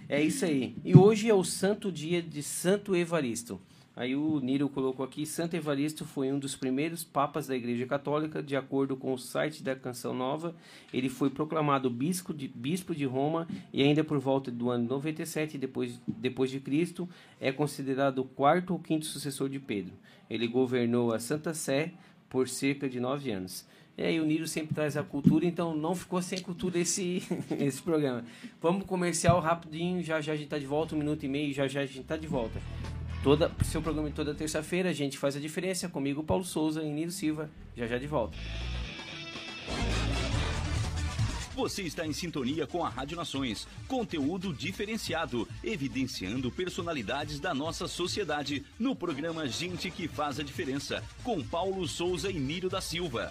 é isso aí. E hoje é o santo dia de Santo Evaristo. Aí o Niro colocou aqui, Santo Evaristo foi um dos primeiros papas da Igreja Católica, de acordo com o site da Canção Nova. Ele foi proclamado bispo de, bispo de Roma e ainda por volta do ano 97 depois, depois de Cristo é considerado o quarto ou quinto sucessor de Pedro. Ele governou a Santa Sé por cerca de nove anos. E aí o Niro sempre traz a cultura, então não ficou sem cultura esse, esse programa. Vamos comercial rapidinho, já já a gente tá de volta, um minuto e meio, já já a gente tá de volta. Toda, seu programa de toda terça-feira, a gente faz a diferença. Comigo, Paulo Souza e Niro Silva. Já já de volta. Você está em sintonia com a Rádio Nações. Conteúdo diferenciado, evidenciando personalidades da nossa sociedade no programa Gente que Faz a Diferença, com Paulo Souza e Nírio da Silva.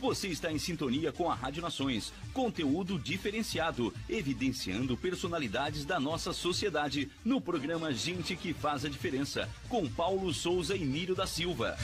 Você está em sintonia com a Rádio Nações. Conteúdo diferenciado, evidenciando personalidades da nossa sociedade no programa Gente que Faz a Diferença, com Paulo Souza e Nírio da Silva.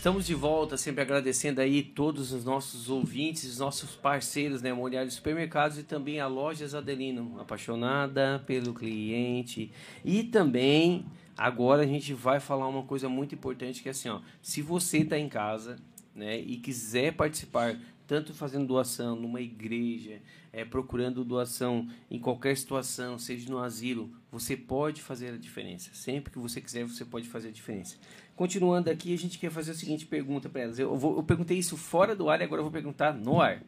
Estamos de volta, sempre agradecendo aí todos os nossos ouvintes, os nossos parceiros, né, Molhares Supermercados e também a Lojas Adelino, apaixonada pelo cliente. E também, agora a gente vai falar uma coisa muito importante que é assim, ó, se você está em casa, né, e quiser participar tanto fazendo doação numa igreja, é, procurando doação em qualquer situação, seja no asilo, você pode fazer a diferença. Sempre que você quiser, você pode fazer a diferença. Continuando aqui, a gente quer fazer a seguinte pergunta para elas. Eu, vou, eu perguntei isso fora do ar e agora eu vou perguntar no ar.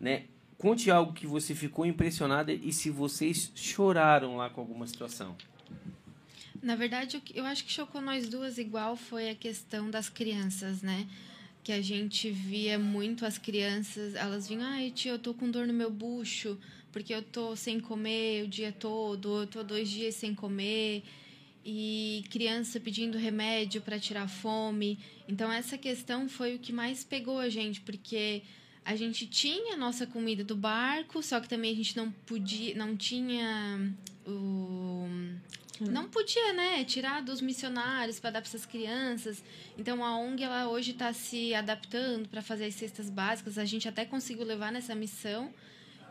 Né? Conte algo que você ficou impressionada e se vocês choraram lá com alguma situação. Na verdade, eu acho que chocou nós duas igual foi a questão das crianças, né? Que a gente via muito as crianças, elas vinham, ai tia, eu tô com dor no meu bucho, porque eu tô sem comer o dia todo, eu tô dois dias sem comer e criança pedindo remédio para tirar fome. Então essa questão foi o que mais pegou a gente, porque a gente tinha a nossa comida do barco, só que também a gente não podia, não tinha o não podia, né, tirar dos missionários para dar para essas crianças. Então a ONG ela hoje está se adaptando para fazer as cestas básicas. A gente até conseguiu levar nessa missão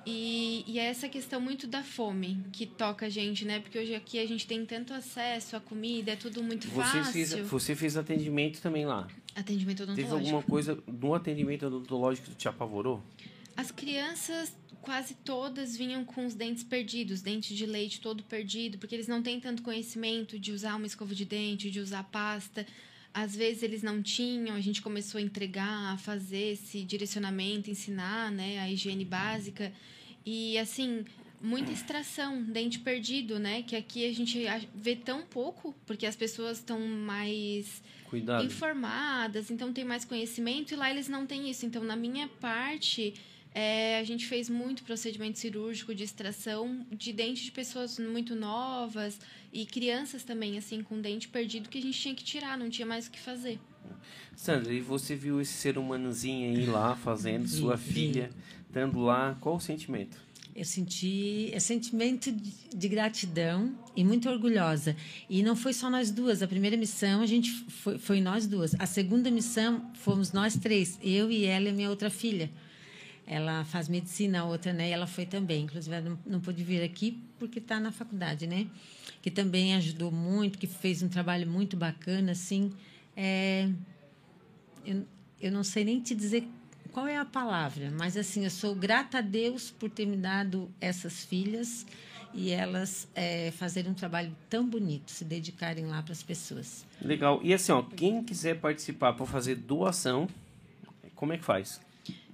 e, e, é essa questão muito da fome que toca a gente, né? Porque hoje aqui a gente tem tanto acesso à comida, é tudo muito você fácil. Fez, você fez atendimento também lá? Atendimento odontológico. Teve alguma coisa no atendimento odontológico que te apavorou? As crianças, quase todas, vinham com os dentes perdidos, dente de leite todo perdido, porque eles não têm tanto conhecimento de usar uma escova de dente, de usar pasta. Às vezes eles não tinham, a gente começou a entregar, a fazer esse direcionamento, ensinar né, a higiene básica. E, assim, muita extração, dente perdido, né? Que aqui a gente vê tão pouco, porque as pessoas estão mais Cuidado. informadas, então tem mais conhecimento, e lá eles não têm isso. Então, na minha parte, é, a gente fez muito procedimento cirúrgico de extração de dente de pessoas muito novas e crianças também, assim, com dente perdido, que a gente tinha que tirar, não tinha mais o que fazer. Sandra, e você viu esse ser humanozinho aí lá fazendo, sua filha estando lá, qual o sentimento? Eu senti é sentimento de, gratidão e muito orgulhosa. E não foi só nós duas. A primeira missão a gente foi, foi nós duas. A segunda missão fomos nós três, eu e ela e minha outra filha. Ela faz medicina, a outra, né? E ela foi também. Inclusive, ela não, não pôde vir aqui porque está na faculdade, né? Que também ajudou muito, que fez um trabalho muito bacana, assim. É, eu, eu não sei nem te dizer qual é a palavra, mas assim, eu sou grata a Deus por ter me dado essas filhas e elas é, fazerem um trabalho tão bonito, se dedicarem lá para as pessoas. Legal. E assim, ó, quem quiser participar para fazer doação, como é que faz?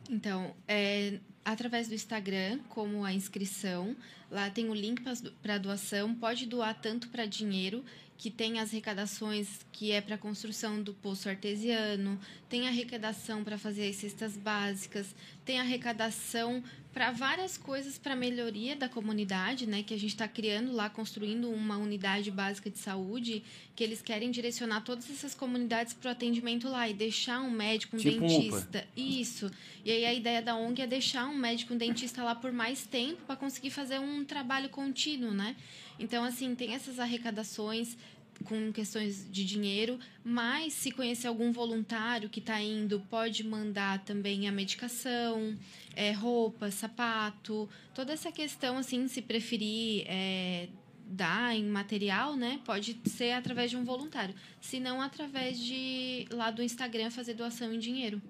Então, é, através do Instagram, como a inscrição, lá tem o link para doação. Pode doar tanto para dinheiro que tem as arrecadações que é para a construção do poço artesiano, tem arrecadação para fazer as cestas básicas, tem arrecadação para várias coisas para melhoria da comunidade, né? Que a gente está criando lá, construindo uma unidade básica de saúde, que eles querem direcionar todas essas comunidades para o atendimento lá e deixar um médico, um tipo dentista. Um Isso. E aí a ideia da ONG é deixar um médico, um dentista lá por mais tempo para conseguir fazer um trabalho contínuo, né? Então, assim, tem essas arrecadações com questões de dinheiro, mas se conhecer algum voluntário que está indo, pode mandar também a medicação, é, roupa, sapato, toda essa questão, assim, se preferir é, dar em material, né, pode ser através de um voluntário, se não através de lá do Instagram fazer doação em dinheiro.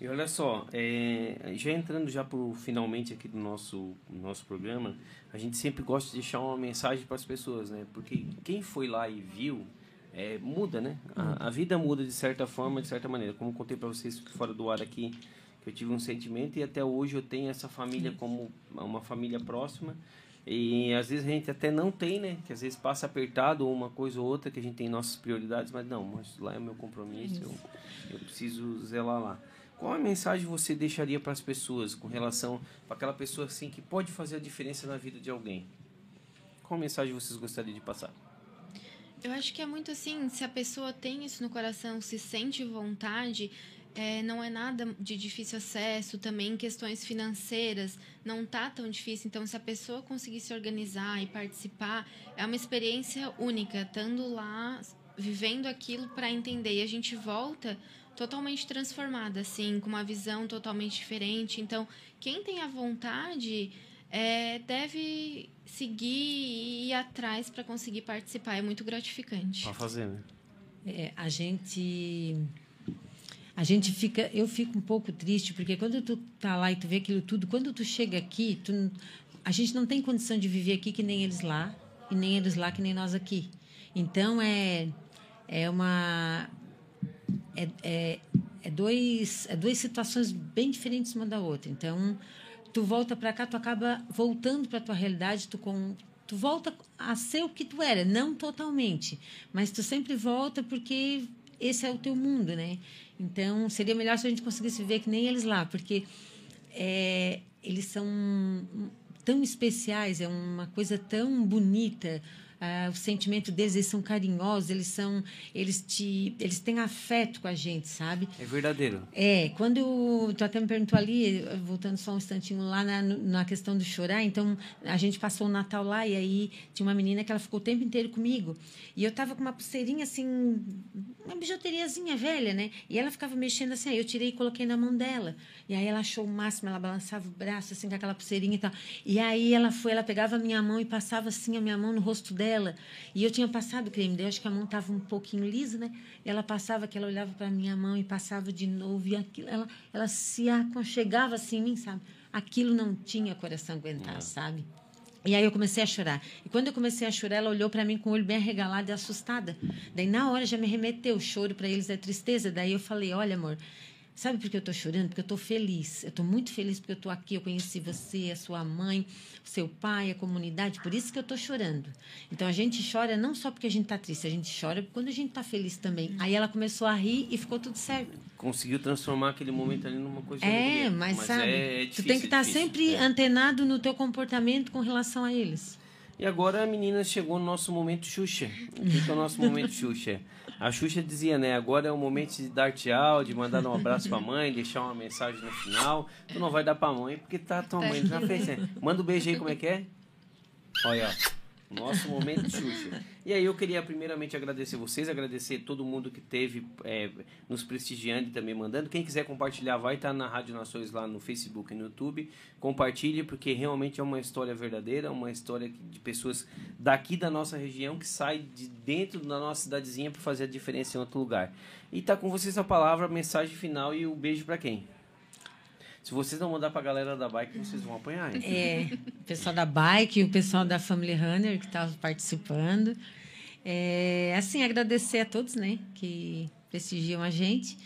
E olha só, é, já entrando já pro finalmente aqui do nosso nosso programa, a gente sempre gosta de deixar uma mensagem para as pessoas, né? Porque quem foi lá e viu, é, muda, né? A, a, vida muda de certa forma, de certa maneira. Como contei para vocês fora do ar aqui, que eu tive um sentimento e até hoje eu tenho essa família como uma família próxima. E às vezes a gente até não tem, né? Que às vezes passa apertado uma coisa ou outra, que a gente tem nossas prioridades, mas não, mas lá é o meu compromisso, eu, eu preciso zelar lá. Qual a mensagem você deixaria para as pessoas com relação para aquela pessoa assim que pode fazer a diferença na vida de alguém? Qual mensagem vocês gostariam de passar? Eu acho que é muito assim, se a pessoa tem isso no coração, se sente vontade, é, não é nada de difícil acesso, também questões financeiras não tá tão difícil. Então, se a pessoa conseguir se organizar e participar, é uma experiência única, estando lá, vivendo aquilo para entender. E a gente volta totalmente transformada, assim, com uma visão totalmente diferente. Então, quem tem a vontade é, deve seguir e ir atrás para conseguir participar. É muito gratificante. Para fazer, né? É, a gente a gente fica eu fico um pouco triste porque quando tu tá lá e tu vê aquilo tudo quando tu chega aqui tu, a gente não tem condição de viver aqui que nem eles lá e nem eles lá que nem nós aqui então é é uma é, é, é dois é duas situações bem diferentes uma da outra então tu volta para cá tu acaba voltando para tua realidade tu com tu volta a ser o que tu era não totalmente mas tu sempre volta porque esse é o teu mundo né então, seria melhor se a gente conseguisse ver que nem eles lá, porque é, eles são tão especiais, é uma coisa tão bonita. Ah, o sentimento deles, eles são carinhosos, eles são, eles te, eles têm afeto com a gente, sabe? É verdadeiro. É, quando tu até me perguntou ali, voltando só um instantinho lá na, na questão do chorar, então a gente passou o Natal lá e aí tinha uma menina que ela ficou o tempo inteiro comigo e eu tava com uma pulseirinha assim, uma bijuteriazinha velha, né? E ela ficava mexendo assim, aí eu tirei e coloquei na mão dela. E aí ela achou o máximo, ela balançava o braço assim com aquela pulseirinha e tal. E aí ela foi, ela pegava a minha mão e passava assim a minha mão no rosto dela. E eu tinha passado creme, daí acho que a mão estava um pouquinho lisa, né? E ela passava, que ela olhava para minha mão e passava de novo e aquilo, ela, ela se aconchegava assim em mim, sabe? Aquilo não tinha coração aguentar, não. sabe? E aí eu comecei a chorar. E quando eu comecei a chorar, ela olhou para mim com o olho bem arregalado e assustada. Daí na hora já me remeteu o choro para eles é tristeza. Daí eu falei: "Olha, amor, Sabe por que eu estou chorando? Porque eu estou feliz. Eu estou muito feliz porque eu estou aqui. Eu conheci você, a sua mãe, o seu pai, a comunidade. Por isso que eu estou chorando. Então a gente chora não só porque a gente está triste, a gente chora quando a gente está feliz também. Aí ela começou a rir e ficou tudo certo. Conseguiu transformar aquele momento ali numa coisa. É, mas, mas, sabe, é, é difícil, tu tem que estar tá sempre é. antenado no teu comportamento com relação a eles. E agora a menina chegou no nosso momento Xuxa. O que é o nosso momento Xuxa? A Xuxa dizia, né? Agora é o momento de dar tchau, de mandar um abraço pra mãe, deixar uma mensagem no final. Tu não vai dar pra mãe porque tá tua mãe na frente, né? Manda um beijo aí, como é que é? Olha, ó. Nosso momento Xuxa. E aí eu queria primeiramente agradecer vocês, agradecer todo mundo que teve é, nos prestigiando e também mandando. Quem quiser compartilhar, vai estar na Rádio Nações lá no Facebook e no YouTube. Compartilhe, porque realmente é uma história verdadeira, uma história de pessoas daqui da nossa região que saem de dentro da nossa cidadezinha para fazer a diferença em outro lugar. E tá com vocês a palavra, a mensagem final e o beijo para quem? Se vocês não mandar para a galera da bike, vocês vão apanhar. Hein? É, o pessoal da bike, o pessoal da Family Runner que estava participando. É, assim, agradecer a todos, né, que prestigiam a gente.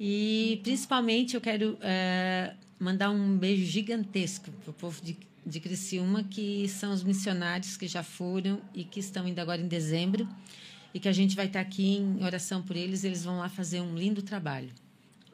E, principalmente, eu quero é, mandar um beijo gigantesco para o povo de, de Criciúma, que são os missionários que já foram e que estão indo agora em dezembro. E que a gente vai estar aqui em oração por eles. Eles vão lá fazer um lindo trabalho.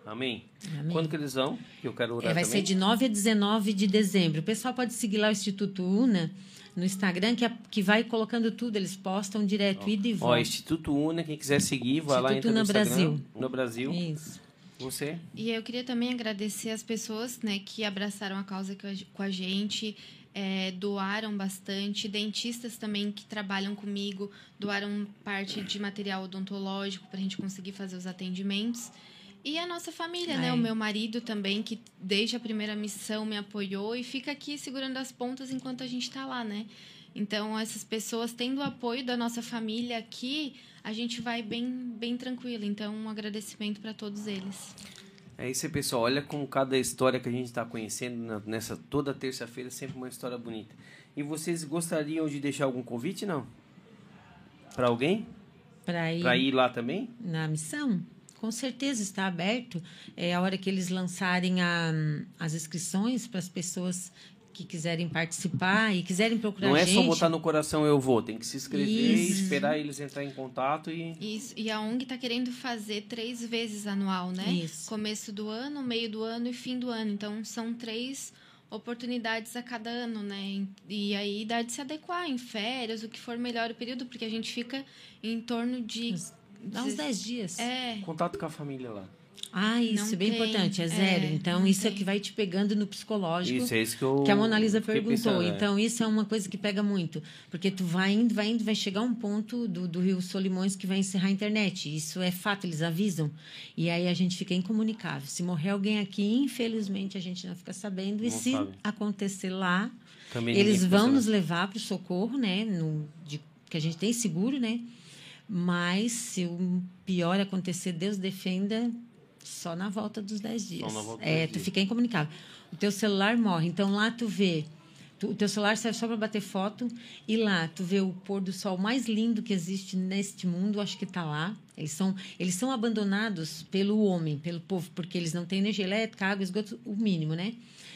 Amém. Amém. Quando que eles vão? Que eu quero orar é, vai também. ser de 9 a 19 de dezembro. O pessoal pode seguir lá o Instituto UNA no Instagram, que, é, que vai colocando tudo, eles postam direto, ida e volta. Ó, Instituto UNA, quem quiser seguir, vai Instituto lá entra no Instagram. Brasil. No Brasil. Isso. Você? E eu queria também agradecer as pessoas né, que abraçaram a causa com a gente, é, doaram bastante, dentistas também que trabalham comigo doaram parte de material odontológico para a gente conseguir fazer os atendimentos. E a nossa família, né? O meu marido também, que desde a primeira missão me apoiou e fica aqui segurando as pontas enquanto a gente está lá, né? Então, essas pessoas tendo o apoio da nossa família aqui, a gente vai bem, bem tranquilo. Então, um agradecimento para todos eles. É isso aí, pessoal. Olha como cada história que a gente está conhecendo nessa toda terça-feira é sempre uma história bonita. E vocês gostariam de deixar algum convite, não? Para alguém? Para ir... ir lá também? Na missão? Com certeza está aberto. É a hora que eles lançarem a, as inscrições para as pessoas que quiserem participar e quiserem procurar Não é gente, só botar no coração eu vou, tem que se inscrever e Isso. esperar eles entrar em contato e. Isso, e a ONG está querendo fazer três vezes anual, né? Isso. Começo do ano, meio do ano e fim do ano. Então, são três oportunidades a cada ano, né? E aí dá de se adequar em férias, o que for melhor o período, porque a gente fica em torno de... dá uns 10 dias. É, Contato com a família lá. Ah, isso Não é bem tem, importante, é é, zero. então, não isso é tem. que vai te pegando no psicológico. Isso, é isso que eu. que a Mona Lisa perguntou. pensando, é. Então, isso é uma coisa que pega muito. Porque tu vai indo, vai indo, vai chegar um ponto do, do Rio Solimões que vai encerrar a internet. Isso é fato, eles avisam. E aí a gente fica incomunicável. Se morrer alguém aqui, infelizmente, a gente não fica sabendo. E Não se sabe. acontecer lá, Também eles vão nos levar para o socorro, né? No, de, que a gente tem seguro, né? Mas se o pior acontecer, Deus defenda, só na volta dos 10 dias. na volta dos é, 10 tu dias. fica incomunicável. O teu celular morre. Então lá tu vê. tu- o teu celular serve só para bater foto. E lá tu vê o pôr do sol mais lindo que existe neste mundo. Acho que está lá. Eles são, eles são abandonados pelo homem, pelo povo, porque eles não têm energia elétrica, água, esgoto, o mínimo, né?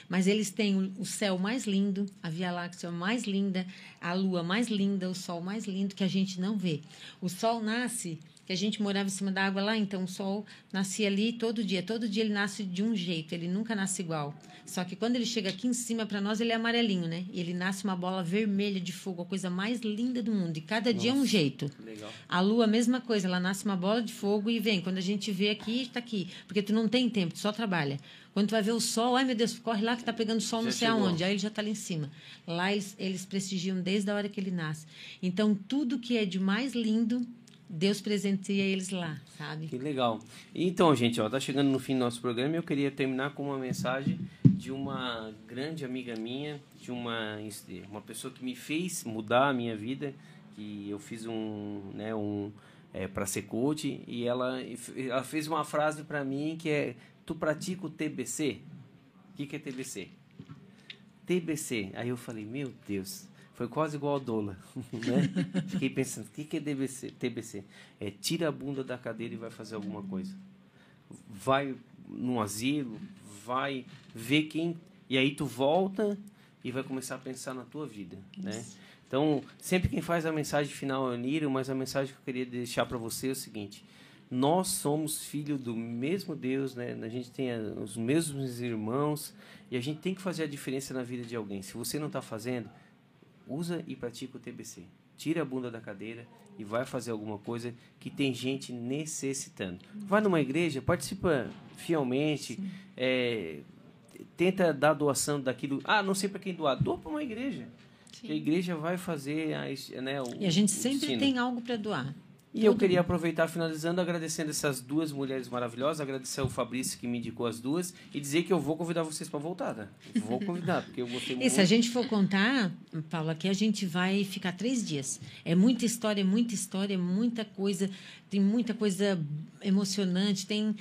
Mas eles têm o, céu mais lindo, a Via Láctea mais linda, a lua mais linda, o sol mais lindo que a gente não vê. O sol nasce, que a gente morava em cima da água lá, então o sol nascia ali todo dia. Todo dia ele nasce de um jeito, ele nunca nasce igual. Só que quando ele chega aqui em cima, para nós, ele é amarelinho, né? E ele nasce uma bola vermelha de fogo, a coisa mais linda do mundo. E cada dia é um jeito. Legal. A lua, a mesma coisa, ela nasce uma bola de fogo e vem. Quando a gente vê aqui, está aqui. Porque tu não tem tempo, tu só trabalha. Quando tu vai ver o sol, ai meu Deus, corre lá que tá pegando sol não sei chegou. aonde. Aí ele já tá lá em cima. Lá eles, eles prestigiam desde a hora que ele nasce. Então, tudo que é de mais lindo, Deus presenteia eles lá, sabe? Que legal. Então, gente, ó, tá chegando no fim do nosso programa e eu queria terminar com uma mensagem de uma grande amiga minha, de uma, uma pessoa que me fez mudar a minha vida, que eu fiz um, né, um é, para ser coach e ela, ela fez uma frase para mim que é tu pratica o TBC? O que, que é TBC? TBC. Aí eu falei, meu Deus, foi quase igual ao Dola, né? Fiquei pensando, o que, que é TBC? TBC? É tira a bunda da cadeira e vai fazer alguma coisa. Vai num asilo, vai ver quem... E aí tu volta e vai começar a pensar na tua vida, né? Então, sempre quem faz a mensagem final é o Nírio, mas a mensagem que eu queria deixar para você é o seguinte: nós somos filhos do mesmo Deus, né? A gente tem a- os mesmos irmãos e a gente tem que fazer a diferença na vida de alguém. Se você não está fazendo, usa e pratica o TBC. Tira a bunda da cadeira e vai fazer alguma coisa que tem gente necessitando. Vai numa igreja, participa fielmente, é, tenta dar doação daquilo. Ah, não sei para quem doar. Doa para uma igreja. Sim. A igreja vai fazer a, né, o, E a gente sempre tem algo para doar. E eu queria aproveitar, finalizando, agradecendo essas duas mulheres maravilhosas, agradecer ao Fabrício que me indicou as duas e dizer que eu vou convidar vocês para voltar, né? Vou convidar, porque eu gostei E muito. se a gente for contar, Paulo, aqui a gente vai ficar três dias. É muita história, é muita história, é muita coisa. Tem muita coisa emocionante, tem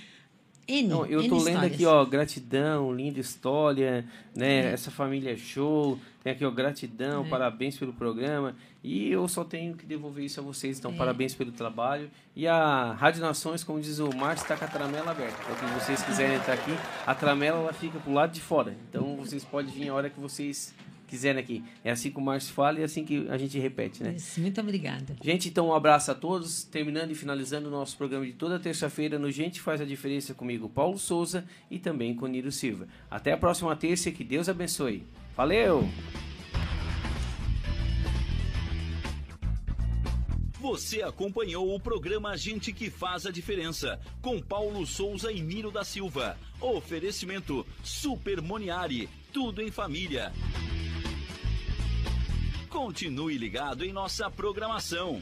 N. Não, eu N tô lendo histórias. aqui, ó, gratidão, linda história, né? Essa família é show. Tem aqui, ó, gratidão, É. parabéns pelo programa. E eu só tenho que devolver isso a vocês, então É. parabéns pelo trabalho. E a Rádio Nações, como diz o Márcio, está com a tramela aberta. Então, se vocês quiserem entrar aqui, a tramela ela fica pro lado de fora. Então, vocês podem vir a hora que vocês quiserem aqui. É assim que o Márcio fala e é assim que a gente repete, né? Isso, muito obrigada. Gente, então um abraço a todos. Terminando e finalizando o nosso programa de toda terça-feira no Gente Faz a Diferença comigo, Paulo Souza e também com Niro Silva. Até a próxima terça e que Deus abençoe. Valeu! Você acompanhou o programa Gente que Faz a Diferença, com Paulo Souza e Miro da Silva. Oferecimento Super Moniari, tudo em família. Continue ligado em nossa programação.